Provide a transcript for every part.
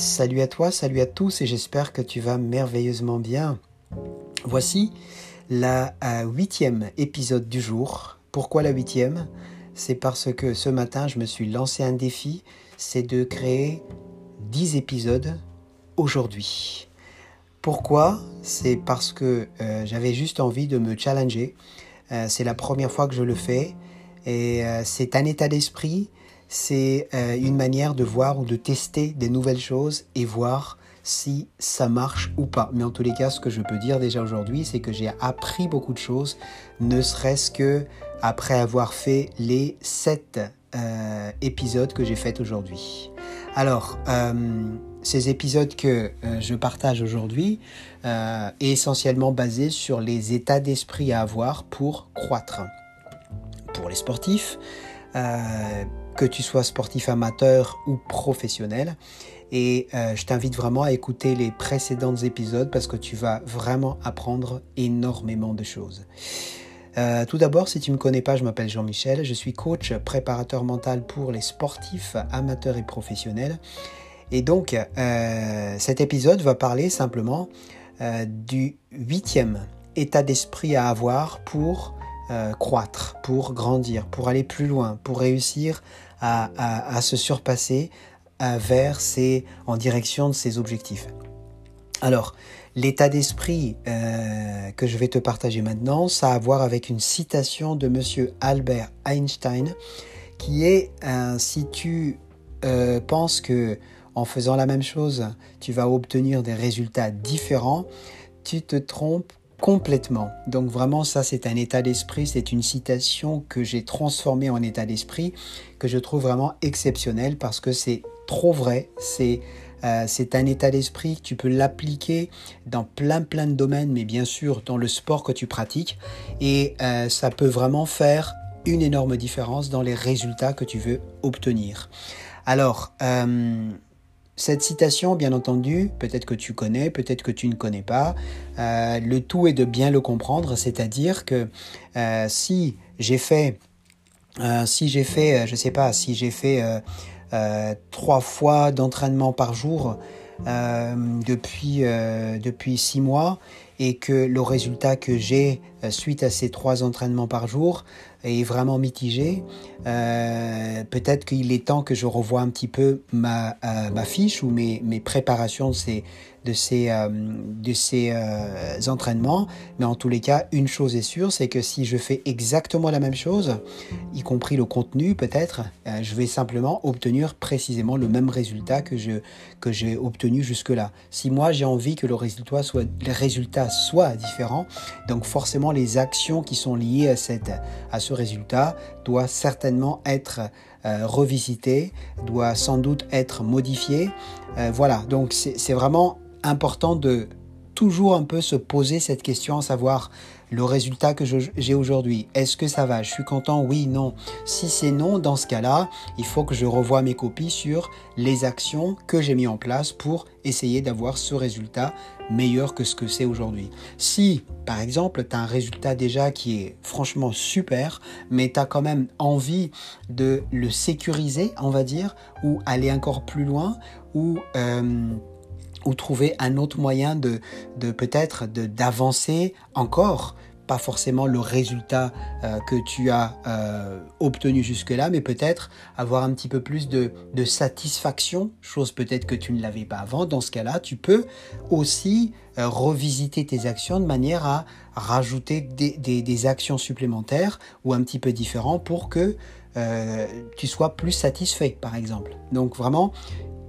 Salut à toi, salut à tous et j'espère que tu vas merveilleusement bien. Voici la euh, huitième épisode du jour. Pourquoi la huitième? C'est parce que ce matin je me suis lancé un défi, c'est de créer 10 épisodes aujourd'hui. Pourquoi? C'est parce que euh, j'avais juste envie de me challenger. Euh, c'est la première fois que je le fais et c'est un état d'esprit c'est euh, une manière de voir ou de tester des nouvelles choses et voir si ça marche ou pas. Mais en tous les cas, ce que je peux dire déjà aujourd'hui, c'est que j'ai appris beaucoup de choses, ne serait-ce que après avoir fait les sept euh, épisodes que j'ai faits aujourd'hui. Alors, euh, ces épisodes que je partage aujourd'hui est essentiellement basé sur les états d'esprit à avoir pour croître. Pour les sportifs, que tu sois sportif amateur ou professionnel. Et euh, je t'invite vraiment à écouter les précédents épisodes parce que tu vas vraiment apprendre énormément de choses. Euh, tout d'abord, si tu ne me connais pas, je m'appelle Jean-Michel, je suis coach préparateur mental pour les sportifs amateurs et professionnels. Et donc, euh, cet épisode va parler simplement du huitième état d'esprit à avoir pour croître, pour grandir, pour aller plus loin, pour réussir à, se surpasser vers ses, en direction de ses objectifs. Alors, l'état d'esprit euh, que je vais te partager maintenant, ça a à voir avec une citation de Monsieur Albert Einstein, qui est si tu euh, penses que en faisant la même chose, tu vas obtenir des résultats différents, tu te trompes complètement. Donc vraiment ça c'est un état d'esprit, c'est une citation que j'ai transformée en état d'esprit que je trouve vraiment exceptionnel parce que c'est trop vrai, c'est euh, un état d'esprit, tu peux l'appliquer dans plein plein de domaines, mais bien sûr dans le sport que tu pratiques, et euh, ça peut vraiment faire une énorme différence dans les résultats que tu veux obtenir. Alors, euh, cette citation, bien entendu, peut-être que tu connais, peut-être que tu ne connais pas. Euh, le tout est de bien le comprendre, c'est-à-dire que euh, si j'ai fait, euh, si j'ai fait, je sais pas, si j'ai fait trois fois d'entraînement par jour depuis depuis six mois et que le résultat que j'ai suite à ces trois entraînements par jour est vraiment mitigé. Euh, peut-être qu'il est temps que je revoie un petit peu ma, euh, ma fiche ou mes, mes préparations de ces, de ces, euh, de ces entraînements. Mais en tous les cas, une chose est sûre, c'est que si je fais exactement la même chose, y compris le contenu peut-être, je vais simplement obtenir précisément le même résultat que je que j'ai obtenu jusque-là. Si moi j'ai envie que le résultat soit, le résultat soit différent, donc forcément les actions qui sont liées à, cette, à ce résultat doit certainement être euh, revisité, doit sans doute être modifié. Euh, voilà, donc c'est vraiment important de toujours un peu se poser cette question, à savoir le résultat que j'ai aujourd'hui. Est-ce que ça va? Je suis content? Oui, non. Si c'est non, dans ce cas-là, il faut que je revoie mes copies sur les actions que j'ai mis en place pour essayer d'avoir ce résultat meilleur que ce que c'est aujourd'hui. Si, par exemple, tu as un résultat déjà qui est franchement super, mais tu as quand même envie de le sécuriser, on va dire, ou aller encore plus loin, ou... Euh, ou trouver un autre moyen de, de peut-être d'avancer encore pas forcément le résultat euh, que tu as euh, obtenu jusque-là, mais peut-être avoir un petit peu plus de, satisfaction, chose peut-être que tu ne l'avais pas avant. Dans ce cas-là, tu peux aussi euh, revisiter tes actions de manière à rajouter des, actions supplémentaires ou un petit peu différents pour que tu sois plus satisfait, par exemple. Donc vraiment,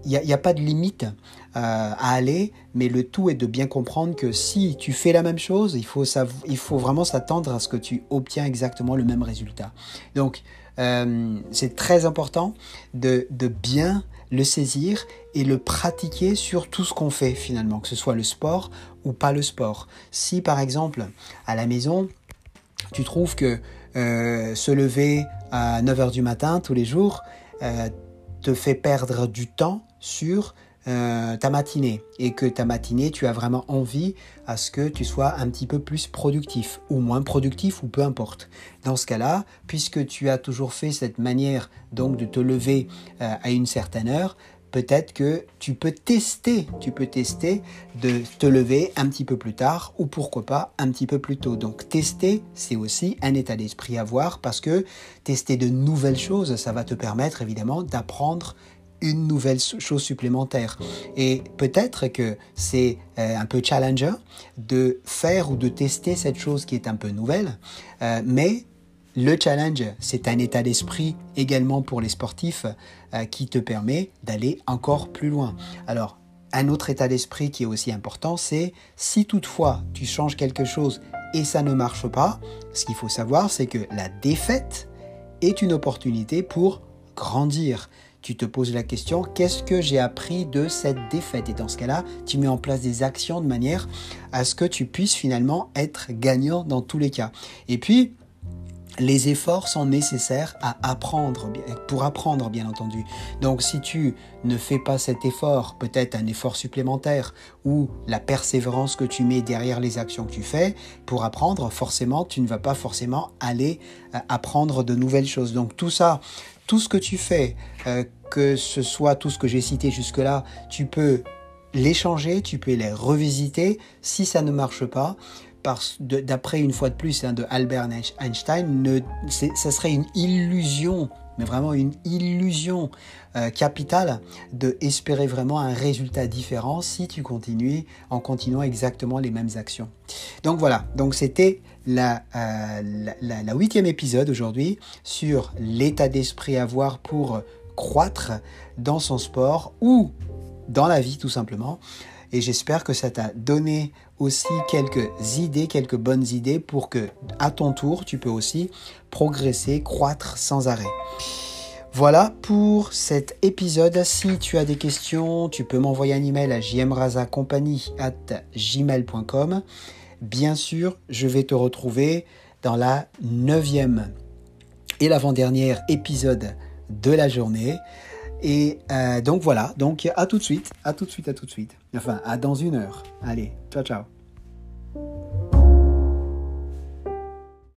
n'y a, pas de limite euh, à aller, mais le tout est de bien comprendre que si tu fais la même chose, il faut, il faut vraiment s'attendre à ce que tu obtiens exactement le même résultat. Donc, euh, c'est très important de, de, bien le saisir et le pratiquer sur tout ce qu'on fait finalement, que ce soit le sport ou pas le sport. Si par exemple, à la maison, tu trouves que euh, se lever à 9h du matin tous les jours, te fait perdre du temps sur euh, ta matinée et que ta matinée, tu as vraiment envie à ce que tu sois un petit peu plus productif ou moins productif ou peu importe. Dans ce cas-là, puisque tu as toujours fait cette manière donc de te lever euh, à une certaine heure, peut-être que tu peux tester, tu peux tester de te lever un petit peu plus tard ou pourquoi pas un petit peu plus tôt. Donc tester, c'est aussi un état d'esprit à avoir parce que tester de nouvelles choses, ça va te permettre évidemment d'apprendre une nouvelle chose supplémentaire. Et peut-être que c'est euh, un peu challenger de faire ou de tester cette chose qui est un peu nouvelle, euh, mais le challenge, c'est un état d'esprit également pour les sportifs euh, qui te permet d'aller encore plus loin. Alors, un autre état d'esprit qui est aussi important, c'est si toutefois tu changes quelque chose et ça ne marche pas, ce qu'il faut savoir, c'est que la défaite est une opportunité pour grandir tu te poses la question, qu'est-ce que j'ai appris de cette défaite? Et dans ce cas-là, tu mets en place des actions de manière à ce que tu puisses finalement être gagnant dans tous les cas. Et puis, les efforts sont nécessaires à apprendre, pour apprendre bien entendu. Donc si tu ne fais pas cet effort, peut-être un effort supplémentaire ou la persévérance que tu mets derrière les actions que tu fais pour apprendre, forcément tu ne vas pas forcément aller euh, apprendre de nouvelles choses. Donc tout ça, tout ce que tu fais, euh, que ce soit tout ce que j'ai cité jusque-là, tu peux les changer, tu peux les revisiter. Si ça ne marche pas, d'après une fois de plus hein, de Albert Einstein, ne, ça serait une illusion, mais vraiment une illusion euh, capitale de espérer vraiment un résultat différent si tu continues en continuant exactement les mêmes actions. Donc voilà, donc c'était la, euh, la, huitième épisode aujourd'hui sur l'état d'esprit à avoir pour croître dans son sport ou dans la vie tout simplement. Et j'espère que ça t'a donné aussi quelques idées, quelques bonnes idées pour que à ton tour tu peux aussi progresser, croître sans arrêt. Voilà pour cet épisode. Si tu as des questions, tu peux m'envoyer un email à gmail.com bien sûr, je vais te retrouver dans la neuvième et l'avant-dernière épisode de la journée. Et euh, donc voilà, donc à tout de suite, à tout de suite, à tout de suite. Enfin, à dans une heure. Allez, ciao ciao.